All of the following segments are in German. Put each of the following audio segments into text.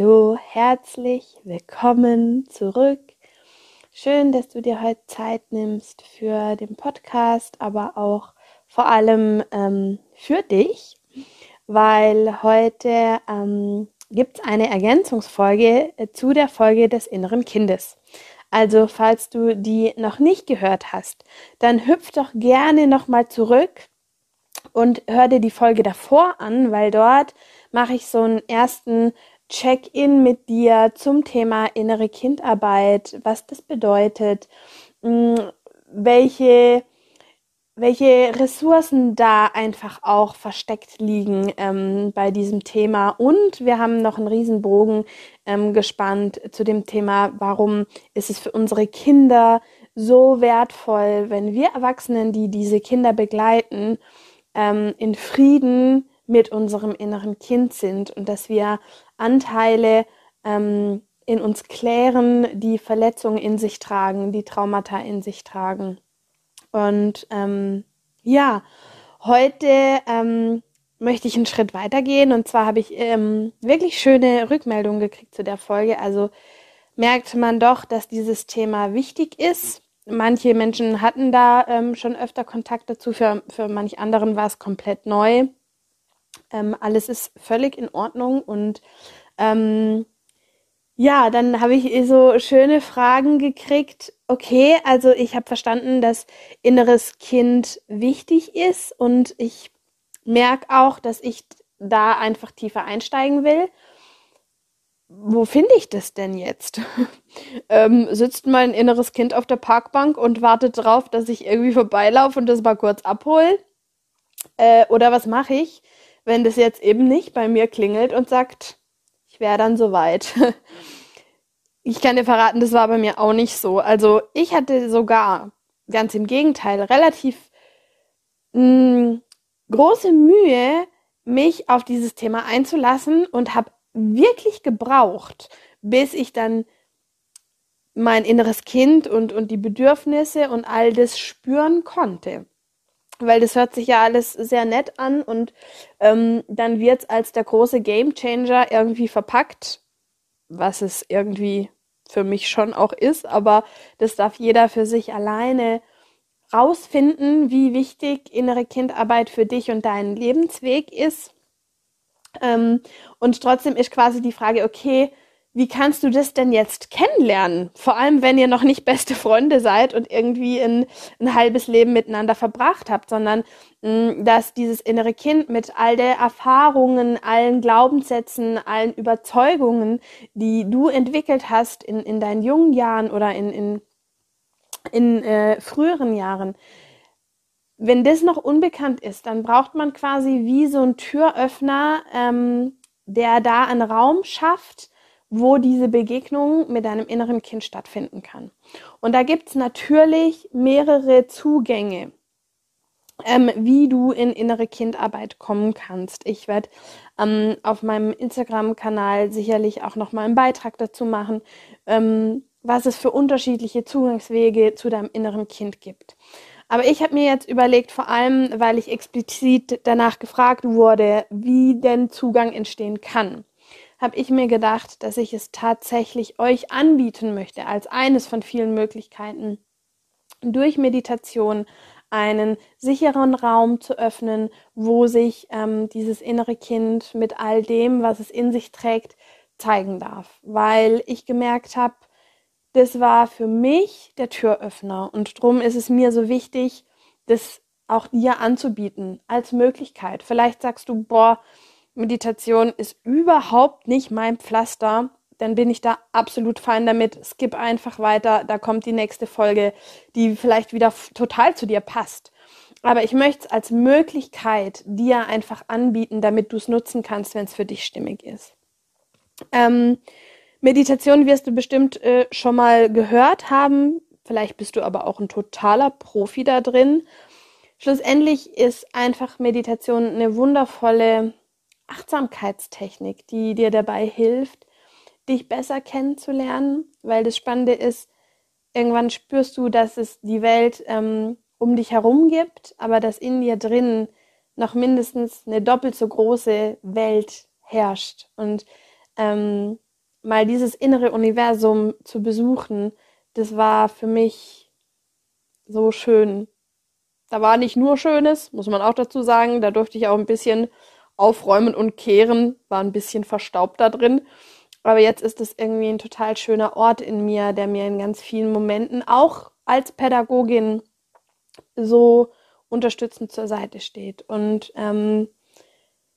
Hallo, herzlich willkommen zurück. Schön, dass du dir heute Zeit nimmst für den Podcast, aber auch vor allem ähm, für dich, weil heute ähm, gibt es eine Ergänzungsfolge äh, zu der Folge des inneren Kindes. Also falls du die noch nicht gehört hast, dann hüpf doch gerne nochmal zurück und hör dir die Folge davor an, weil dort mache ich so einen ersten Check-in mit dir zum Thema innere Kindarbeit, was das bedeutet, mm, welche, welche Ressourcen da einfach auch versteckt liegen ähm, bei diesem Thema. Und wir haben noch einen Riesenbogen ähm, gespannt zu dem Thema, warum ist es für unsere Kinder so wertvoll, wenn wir Erwachsenen, die diese Kinder begleiten, ähm, in Frieden mit unserem inneren Kind sind und dass wir Anteile ähm, in uns klären, die Verletzungen in sich tragen, die Traumata in sich tragen. Und ähm, ja, heute ähm, möchte ich einen Schritt weitergehen und zwar habe ich ähm, wirklich schöne Rückmeldungen gekriegt zu der Folge. Also merkt man doch, dass dieses Thema wichtig ist. Manche Menschen hatten da ähm, schon öfter Kontakt dazu, für, für manch anderen war es komplett neu. Ähm, alles ist völlig in Ordnung und ähm, ja, dann habe ich so schöne Fragen gekriegt. Okay, also ich habe verstanden, dass inneres Kind wichtig ist und ich merke auch, dass ich da einfach tiefer einsteigen will. Wo finde ich das denn jetzt? ähm, sitzt mein inneres Kind auf der Parkbank und wartet darauf, dass ich irgendwie vorbeilaufe und das mal kurz abhole? Äh, oder was mache ich? Wenn das jetzt eben nicht bei mir klingelt und sagt, ich wäre dann soweit. Ich kann dir verraten, das war bei mir auch nicht so. Also ich hatte sogar, ganz im Gegenteil, relativ mh, mm, große Mühe, mich auf dieses Thema einzulassen und habe wirklich gebraucht, bis ich dann mein inneres Kind und, und die Bedürfnisse und all das spüren konnte weil das hört sich ja alles sehr nett an und ähm, dann wird es als der große Gamechanger irgendwie verpackt, was es irgendwie für mich schon auch ist, aber das darf jeder für sich alleine rausfinden, wie wichtig innere Kindarbeit für dich und deinen Lebensweg ist. Ähm, und trotzdem ist quasi die Frage, okay, wie kannst du das denn jetzt kennenlernen? Vor allem, wenn ihr noch nicht beste Freunde seid und irgendwie ein, ein halbes Leben miteinander verbracht habt, sondern mh, mm, dass dieses innere Kind mit all der Erfahrungen, allen Glaubenssätzen, allen Überzeugungen, die du entwickelt hast in, in deinen jungen Jahren oder in, in, in äh, früheren Jahren, wenn das noch unbekannt ist, dann braucht man quasi wie so ein Türöffner, ähm, der da einen Raum schafft, wo diese Begegnung mit deinem inneren Kind stattfinden kann. Und da gibt's natürlich mehrere Zugänge, ähm, wie du in innere Kindarbeit kommen kannst. Ich werde ähm, auf meinem Instagram-Kanal sicherlich auch noch mal einen Beitrag dazu machen, ähm, was es für unterschiedliche Zugangswege zu deinem inneren Kind gibt. Aber ich habe mir jetzt überlegt, vor allem, weil ich explizit danach gefragt wurde, wie denn Zugang entstehen kann habe ich mir gedacht, dass ich es tatsächlich euch anbieten möchte als eines von vielen Möglichkeiten, durch Meditation einen sicheren Raum zu öffnen, wo sich ähm, dieses innere Kind mit all dem, was es in sich trägt, zeigen darf. Weil ich gemerkt habe, das war für mich der Türöffner und darum ist es mir so wichtig, das auch dir anzubieten als Möglichkeit. Vielleicht sagst du, boah, Meditation ist überhaupt nicht mein Pflaster, dann bin ich da absolut fein damit. Skip einfach weiter, da kommt die nächste Folge, die vielleicht wieder total zu dir passt. aber ich möchte es als Möglichkeit dir einfach anbieten, damit du es nutzen kannst, wenn es für dich stimmig ist. Ähm, Meditation wirst du bestimmt äh, schon mal gehört haben. Vielleicht bist du aber auch ein totaler Profi da drin. Schlussendlich ist einfach Meditation eine wundervolle Achtsamkeitstechnik, die dir dabei hilft, dich besser kennenzulernen, weil das Spannende ist, irgendwann spürst du, dass es die Welt ähm, um dich herum gibt, aber dass in dir drin noch mindestens eine doppelt so große Welt herrscht. Und ähm, mal dieses innere Universum zu besuchen, das war für mich so schön. Da war nicht nur Schönes, muss man auch dazu sagen. Da durfte ich auch ein bisschen aufräumen und kehren, war ein bisschen verstaubt da drin. Aber jetzt ist es irgendwie ein total schöner Ort in mir, der mir in ganz vielen Momenten auch als Pädagogin so unterstützend zur Seite steht. Und ähm,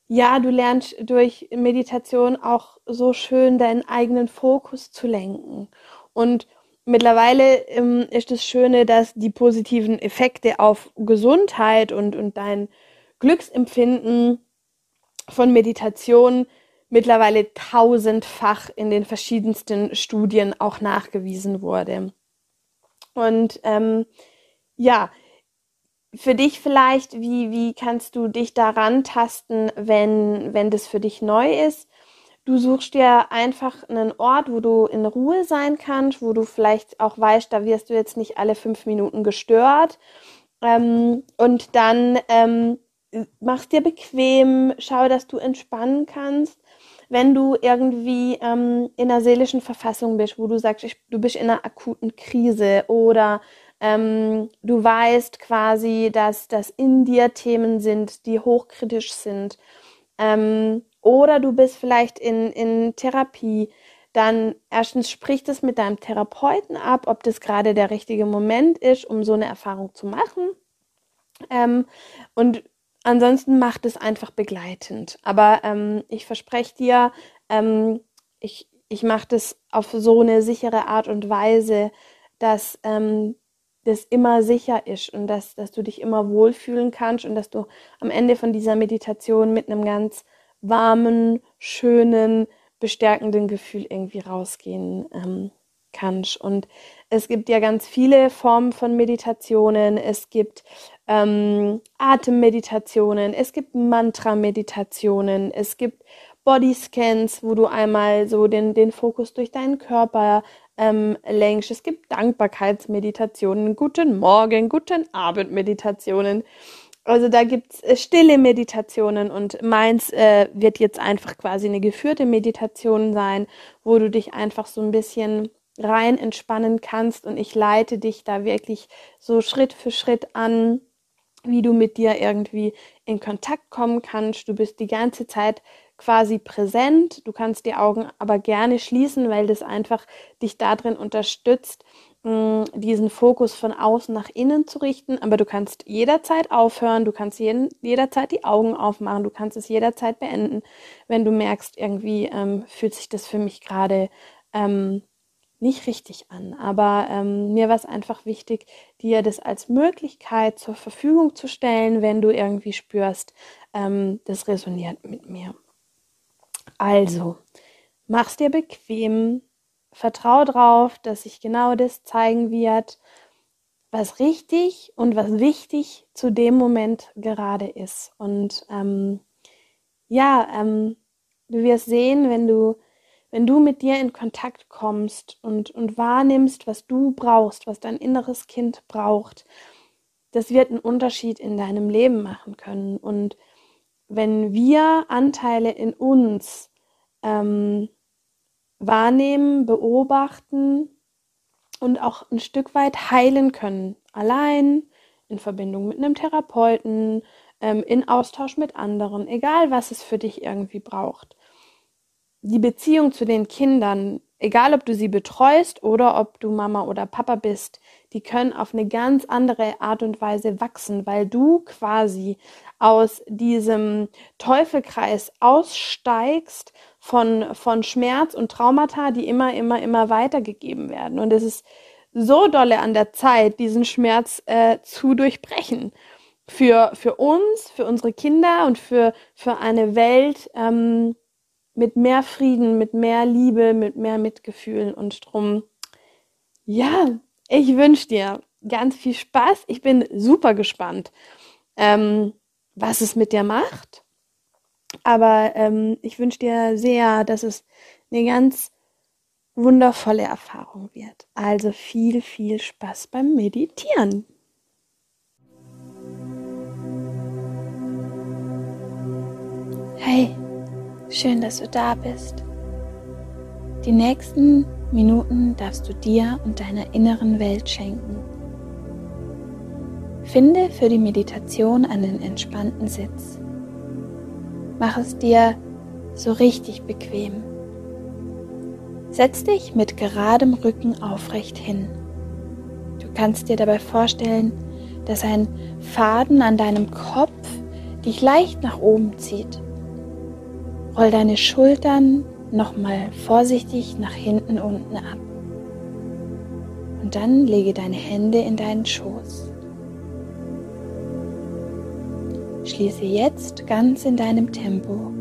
ja, du lernst durch Meditation auch so schön deinen eigenen Fokus zu lenken. Und mittlerweile ähm, ist das Schöne, dass die positiven Effekte auf Gesundheit und, und dein Glücksempfinden von Meditation mittlerweile tausendfach in den verschiedensten Studien auch nachgewiesen wurde. Und ähm, ja, für dich vielleicht, wie, wie kannst du dich daran tasten, wenn, wenn das für dich neu ist? Du suchst dir einfach einen Ort, wo du in Ruhe sein kannst, wo du vielleicht auch weißt, da wirst du jetzt nicht alle fünf Minuten gestört. Ähm, und dann ähm, machst dir bequem, schau, dass du entspannen kannst. Wenn du irgendwie ähm, in einer seelischen Verfassung bist, wo du sagst, ich, du bist in einer akuten Krise oder ähm, du weißt quasi, dass das in dir Themen sind, die hochkritisch sind. Ähm, oder du bist vielleicht in, in Therapie. Dann erstens sprich das mit deinem Therapeuten ab, ob das gerade der richtige Moment ist, um so eine Erfahrung zu machen. Ähm, und ansonsten macht es einfach begleitend. Aber ähm, ich verspreche dir, ähm, ich, ich mache das auf so eine sichere Art und Weise, dass ähm, das immer sicher ist und dass, dass du dich immer wohlfühlen kannst und dass du am Ende von dieser Meditation mit einem ganz warmen, schönen, bestärkenden Gefühl irgendwie rausgehen ähm, kannst. Und es gibt ja ganz viele Formen von Meditationen. Es gibt ähm, Atemmeditationen, es gibt Mantra-Meditationen, es gibt Bodyscans, wo du einmal so den, den Fokus durch deinen Körper ähm, lenkst. Es gibt Dankbarkeitsmeditationen, guten Morgen, guten Abend Meditationen. Also da gibt's äh, stille Meditationen und meins äh, wird jetzt einfach quasi eine geführte Meditation sein, wo du dich einfach so ein bisschen rein entspannen kannst und ich leite dich da wirklich so Schritt für Schritt an, wie du mit dir irgendwie in Kontakt kommen kannst. Du bist die ganze Zeit quasi präsent. Du kannst die Augen aber gerne schließen, weil das einfach dich darin unterstützt, mm, diesen Fokus von außen nach innen zu richten. Aber du kannst jederzeit aufhören, du kannst jeden, jederzeit die Augen aufmachen, du kannst es jederzeit beenden, wenn du merkst, irgendwie ähm, fühlt sich das für mich gerade ähm, nicht richtig an. Aber ähm, mir war es einfach wichtig, dir das als Möglichkeit zur Verfügung zu stellen, wenn du irgendwie spürst, ähm, das resoniert mit mir. Also, mach's dir bequem, vertrau drauf, dass sich genau das zeigen wird, was richtig und was wichtig zu dem Moment gerade ist. Und ähm, ja, ähm, du wirst sehen, wenn du, wenn du mit dir in Kontakt kommst und, und wahrnimmst, was du brauchst, was dein inneres Kind braucht, das wird einen Unterschied in deinem Leben machen können. Und wenn wir Anteile in uns ähm, wahrnehmen, beobachten und auch ein Stück weit heilen können, allein, in Verbindung mit einem Therapeuten, ähm, in Austausch mit anderen, egal was es für dich irgendwie braucht. Die Beziehung zu den Kindern egal ob du sie betreust oder ob du Mama oder Papa bist, die können auf eine ganz andere Art und Weise wachsen, weil du quasi aus diesem Teufelkreis aussteigst von, von Schmerz und Traumata, die immer, immer, immer weitergegeben werden. Und es ist so dolle an der Zeit, diesen Schmerz äh, zu durchbrechen. für, für uns, für unsere Kinder und für, für eine Welt ähm, mit mehr Frieden, mit mehr Liebe, mit mehr Mitgefühl und drum. Ja, ich wünsche dir ganz viel Spaß. Ich bin super gespannt, ähm, was es mit dir macht. Aber ähm, ich wünsche dir sehr, dass es eine ganz wundervolle Erfahrung wird. Also viel, viel Spaß beim Meditieren. Hey, schön, dass du da bist. Die nächsten Minuten darfst du dir und deiner inneren Welt schenken. Finde für die Meditation einen entspannten Sitz. Mach es dir so richtig bequem. Setz dich mit geradem Rücken aufrecht hin. Du kannst dir dabei vorstellen, dass ein Faden an deinem Kopf dich leicht nach oben zieht. Roll deine Schultern nochmal vorsichtig nach hinten unten ab. Und dann lege deine Hände in deinen Schoß. Schließe jetzt ganz in deinem Tempo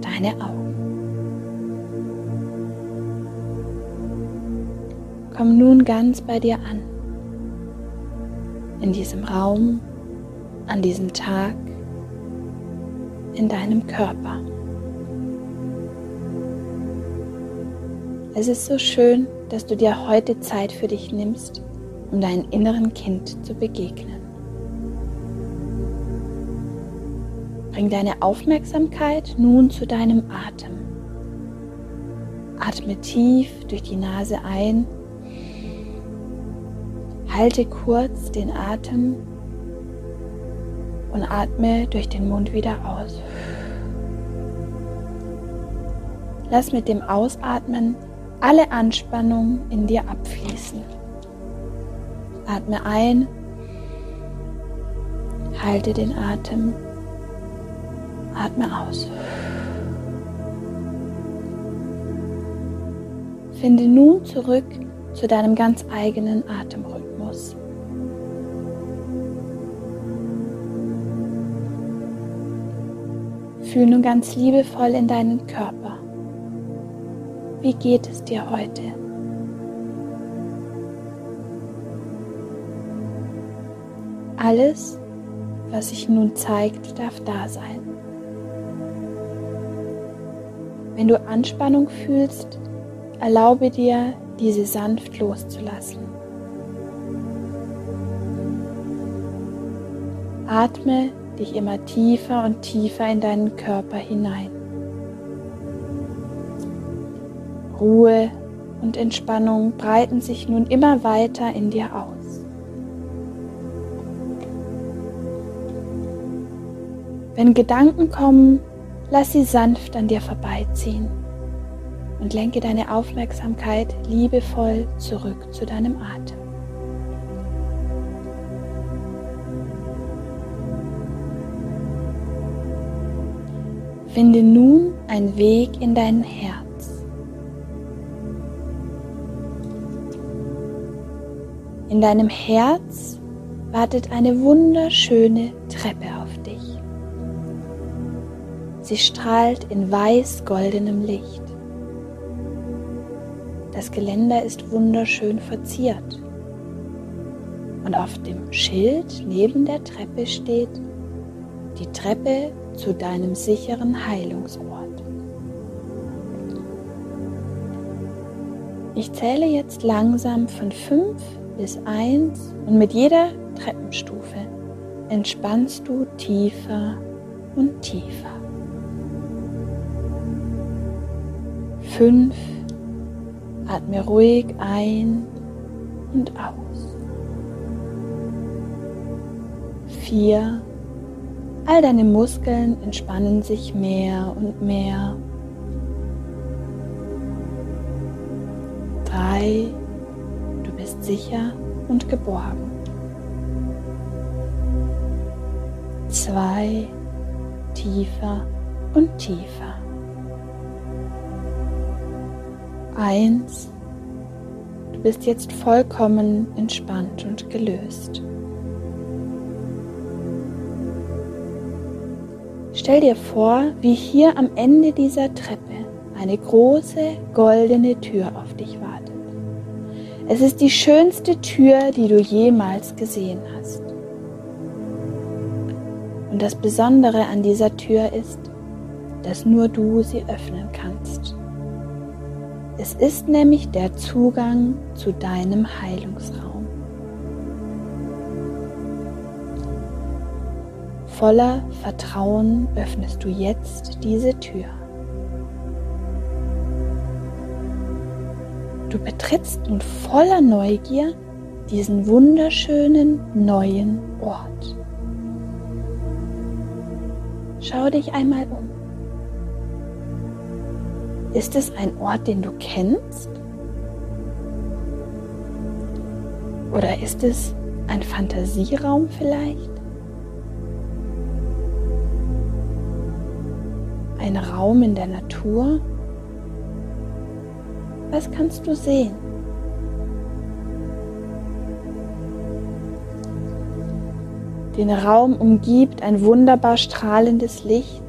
deine Augen. Komm nun ganz bei dir an. In diesem Raum, an diesem Tag, in deinem Körper. Es ist so schön, dass du dir heute Zeit für dich nimmst, um deinem inneren Kind zu begegnen. Bring deine Aufmerksamkeit nun zu deinem Atem. Atme tief durch die Nase ein. Halte kurz den Atem und atme durch den Mund wieder aus. Lass mit dem Ausatmen alle Anspannung in dir abfließen. Atme ein, halte den Atem Atme aus. Finde nun zurück zu deinem ganz eigenen Atemrhythmus. Fühl nun ganz liebevoll in deinen Körper. Wie geht es dir heute? Alles, was sich nun zeigt, darf da sein. Wenn du Anspannung fühlst, erlaube dir, diese sanft loszulassen. Atme dich immer tiefer und tiefer in deinen Körper hinein. Ruhe und Entspannung breiten sich nun immer weiter in dir aus. Wenn Gedanken kommen, Lass sie sanft an dir vorbeiziehen und lenke deine Aufmerksamkeit liebevoll zurück zu deinem Atem. Finde nun einen Weg in dein Herz. In deinem Herz wartet eine wunderschöne Treppe auf dich. Sie strahlt in weiß-goldenem Licht. Das Geländer ist wunderschön verziert. Und auf dem Schild neben der Treppe steht die Treppe zu deinem sicheren Heilungsort. Ich zähle jetzt langsam von 5 bis 1 und mit jeder Treppenstufe entspannst du tiefer und tiefer. Fünf. Atme ruhig ein und aus. Vier. All deine Muskeln entspannen sich mehr und mehr. Drei. Sicher und geborgen. Zwei. Tiefer und tiefer. Eins. Du bist jetzt vollkommen entspannt und gelöst. Stell dir vor, wie hier am Ende dieser Treppe eine große goldene Tür auf dich wartet. Es ist die schönste Tür, die du jemals gesehen hast. Und das Besondere an dieser Tür ist, dass nur du sie öffnen kannst. Es ist nämlich der Zugang zu deinem Heilungsraum. Voller Vertrauen öffnest du jetzt diese Tür. Du betrittst nun voller Neugier diesen wunderschönen neuen Ort. Schau dich einmal um. Ist es ein Ort, den du kennst? Oder ist es ein Fantasieraum vielleicht? Ein Raum in der Natur? Was kannst du sehen? Den Raum umgibt ein wunderbar strahlendes Licht,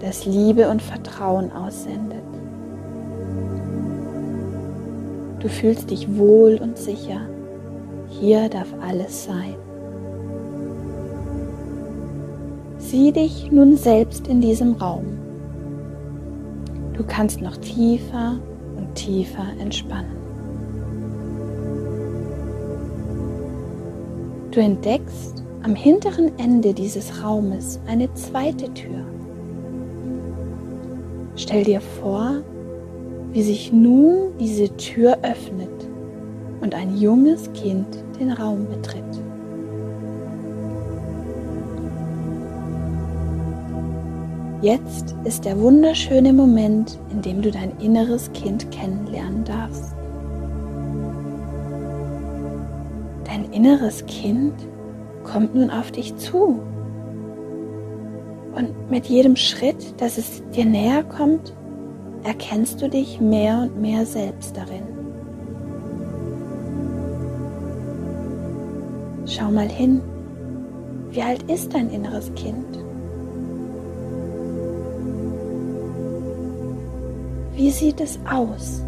das Liebe und Vertrauen aussendet. Du fühlst dich wohl und sicher. Hier darf alles sein. Sieh dich nun selbst in diesem Raum. Du kannst noch tiefer tiefer entspannen. Du entdeckst am hinteren Ende dieses Raumes eine zweite Tür. Stell dir vor, wie sich nun diese Tür öffnet und ein junges Kind den Raum betritt. Jetzt ist der wunderschöne Moment, in dem du dein inneres Kind kennenlernen darfst. Dein inneres Kind kommt nun auf dich zu. Und mit jedem Schritt, dass es dir näher kommt, erkennst du dich mehr und mehr selbst darin. Schau mal hin, wie alt ist dein inneres Kind? Wie sieht es aus?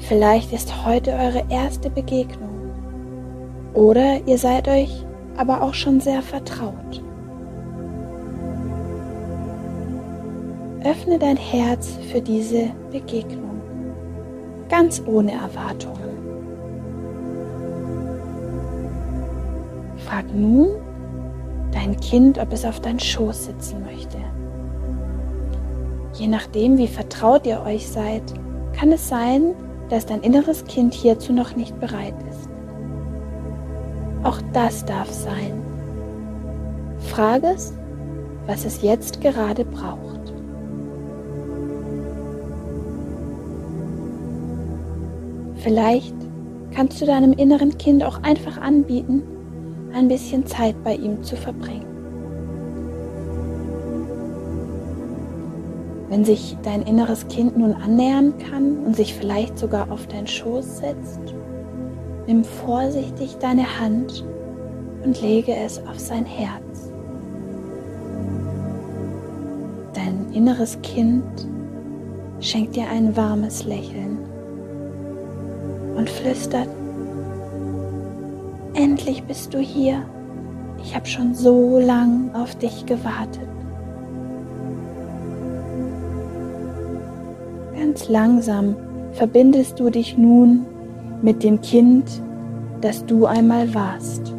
Vielleicht ist heute eure erste Begegnung oder ihr seid euch aber auch schon sehr vertraut. Öffne dein Herz für diese Begegnung, ganz ohne Erwartungen. Frag nun dein Kind, ob es auf deinen Schoß sitzen möchte. Je nachdem, wie vertraut ihr euch seid, kann es sein, dass dein inneres Kind hierzu noch nicht bereit ist. Auch das darf sein. Frage es, was es jetzt gerade braucht. Vielleicht kannst du deinem inneren Kind auch einfach anbieten, ein bisschen Zeit bei ihm zu verbringen. Wenn sich dein inneres Kind nun annähern kann und sich vielleicht sogar auf deinen Schoß setzt, nimm vorsichtig deine Hand und lege es auf sein Herz. Dein inneres Kind schenkt dir ein warmes Lächeln und flüstert, endlich bist du hier. Ich habe schon so lang auf dich gewartet. Ganz langsam verbindest du dich nun mit dem Kind, das du einmal warst.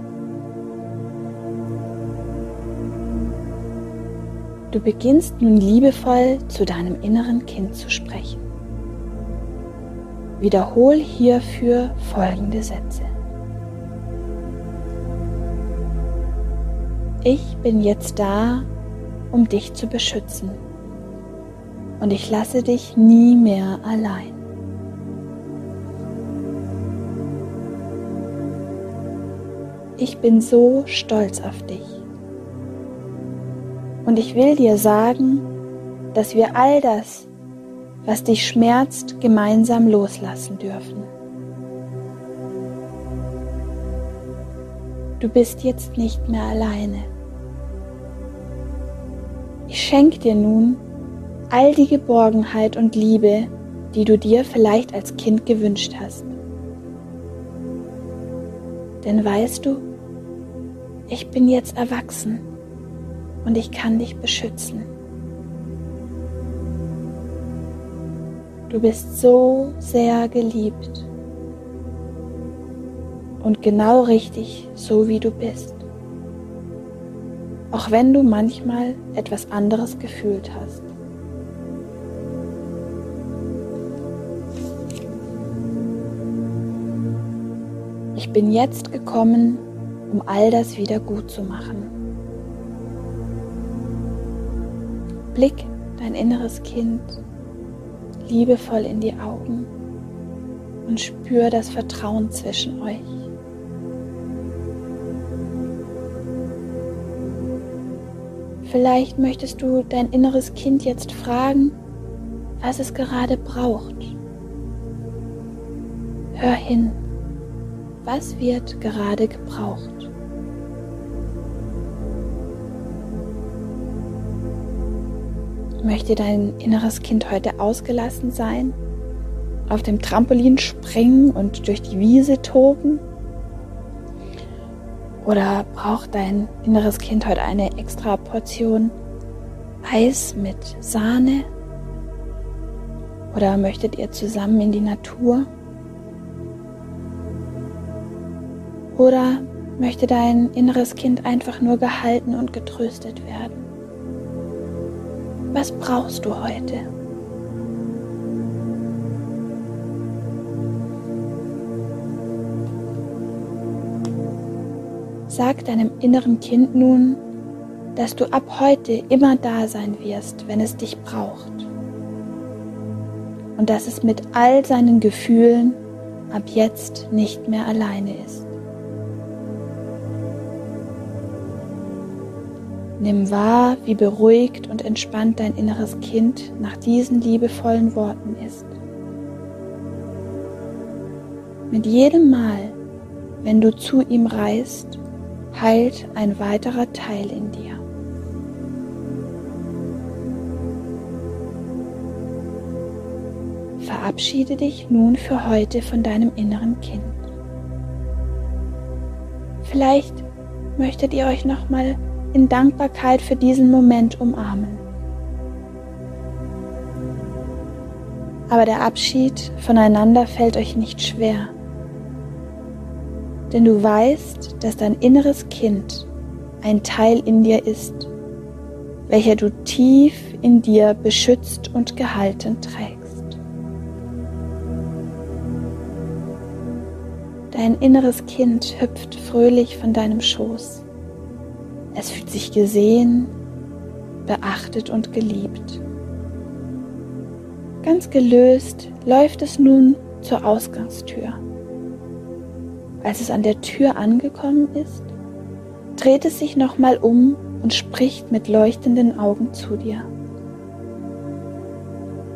Du beginnst nun liebevoll zu deinem inneren Kind zu sprechen. Wiederhol hierfür folgende Sätze. Ich bin jetzt da, um dich zu beschützen und ich lasse dich nie mehr allein. Ich bin so stolz auf dich. Und ich will dir sagen, dass wir all das, was dich schmerzt, gemeinsam loslassen dürfen. Du bist jetzt nicht mehr alleine. Ich schenke dir nun all die Geborgenheit und Liebe, die du dir vielleicht als Kind gewünscht hast. Denn weißt du, ich bin jetzt erwachsen und ich kann dich beschützen. Du bist so sehr geliebt und genau richtig, so wie du bist. Auch wenn du manchmal etwas anderes gefühlt hast. Bin jetzt gekommen, um all das wieder gut zu machen. Blick dein inneres Kind liebevoll in die Augen und spür das Vertrauen zwischen euch. Vielleicht möchtest du dein inneres Kind jetzt fragen, was es gerade braucht. Hör hin, was wird gerade gebraucht? Möchte dein inneres Kind heute ausgelassen sein, auf dem Trampolin springen und durch die Wiese toben? Oder braucht dein inneres Kind heute eine extra Portion Eis mit Sahne? Oder möchtet ihr zusammen in die Natur? Oder möchte dein inneres Kind einfach nur gehalten und getröstet werden? Was brauchst du heute? Sag deinem inneren Kind nun, dass du ab heute immer da sein wirst, wenn es dich braucht. Und dass es mit all seinen Gefühlen ab jetzt nicht mehr alleine ist. Nimm wahr, wie beruhigt und entspannt dein inneres Kind nach diesen liebevollen Worten ist. Mit jedem Mal, wenn du zu ihm reist, heilt ein weiterer Teil in dir. Verabschiede dich nun für heute von deinem inneren Kind. Vielleicht möchtet ihr euch noch mal in Dankbarkeit für diesen Moment umarmen. Aber der Abschied voneinander fällt euch nicht schwer, denn du weißt, dass dein inneres Kind ein Teil in dir ist, welcher du tief in dir beschützt und gehalten trägst. Dein inneres Kind hüpft fröhlich von deinem Schoß es fühlt sich gesehen, beachtet und geliebt. Ganz gelöst läuft es nun zur Ausgangstür. Als es an der Tür angekommen ist, dreht es sich nochmal um und spricht mit leuchtenden Augen zu dir.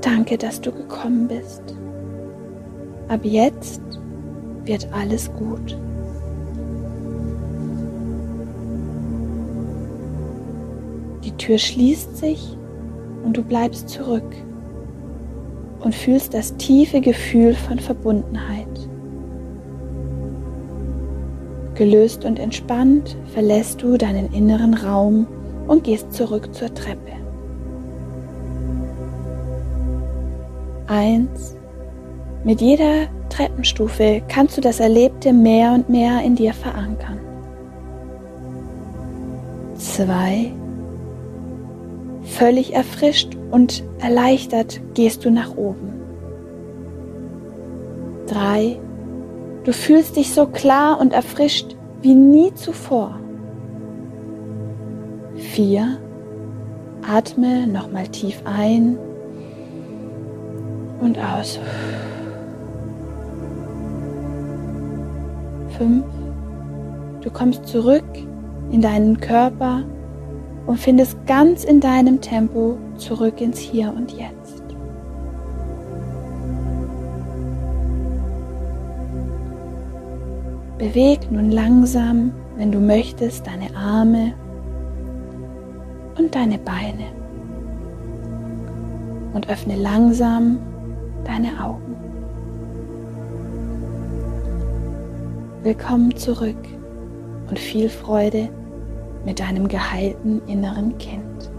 Danke, dass du gekommen bist. Ab jetzt wird alles gut. Tür schließt sich und du bleibst zurück und fühlst das tiefe Gefühl von Verbundenheit. Gelöst und entspannt verlässt du deinen inneren Raum und gehst zurück zur Treppe. Eins. Mit jeder Treppenstufe kannst du das Erlebte mehr und mehr in dir verankern. Zwei. Völlig erfrischt und erleichtert gehst du nach oben. Drei. Du fühlst dich so klar und erfrischt wie nie zuvor. Vier. Atme nochmal tief ein und aus. Fünf. Du kommst zurück in deinen Körper und findest ganz in deinem Tempo zurück ins Hier und Jetzt. Beweg nun langsam, wenn du möchtest, deine Arme und deine Beine. und öffne langsam deine Augen. Willkommen zurück und viel Freude mit deinem geheilten inneren Kind.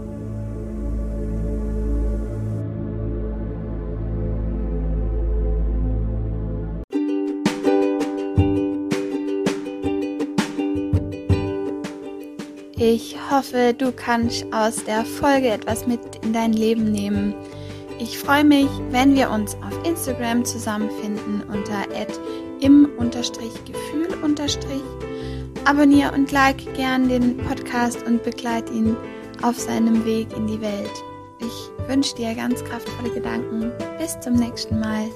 Ich hoffe, du kannst aus der Folge etwas mit in dein Leben nehmen. Ich freue mich, wenn wir uns auf Instagram zusammenfinden unter im-gefühl. Abonniere und like gern den Podcast und begleite ihn auf seinem Weg in die Welt. Ich wünsche dir ganz kraftvolle Gedanken. Bis zum nächsten Mal.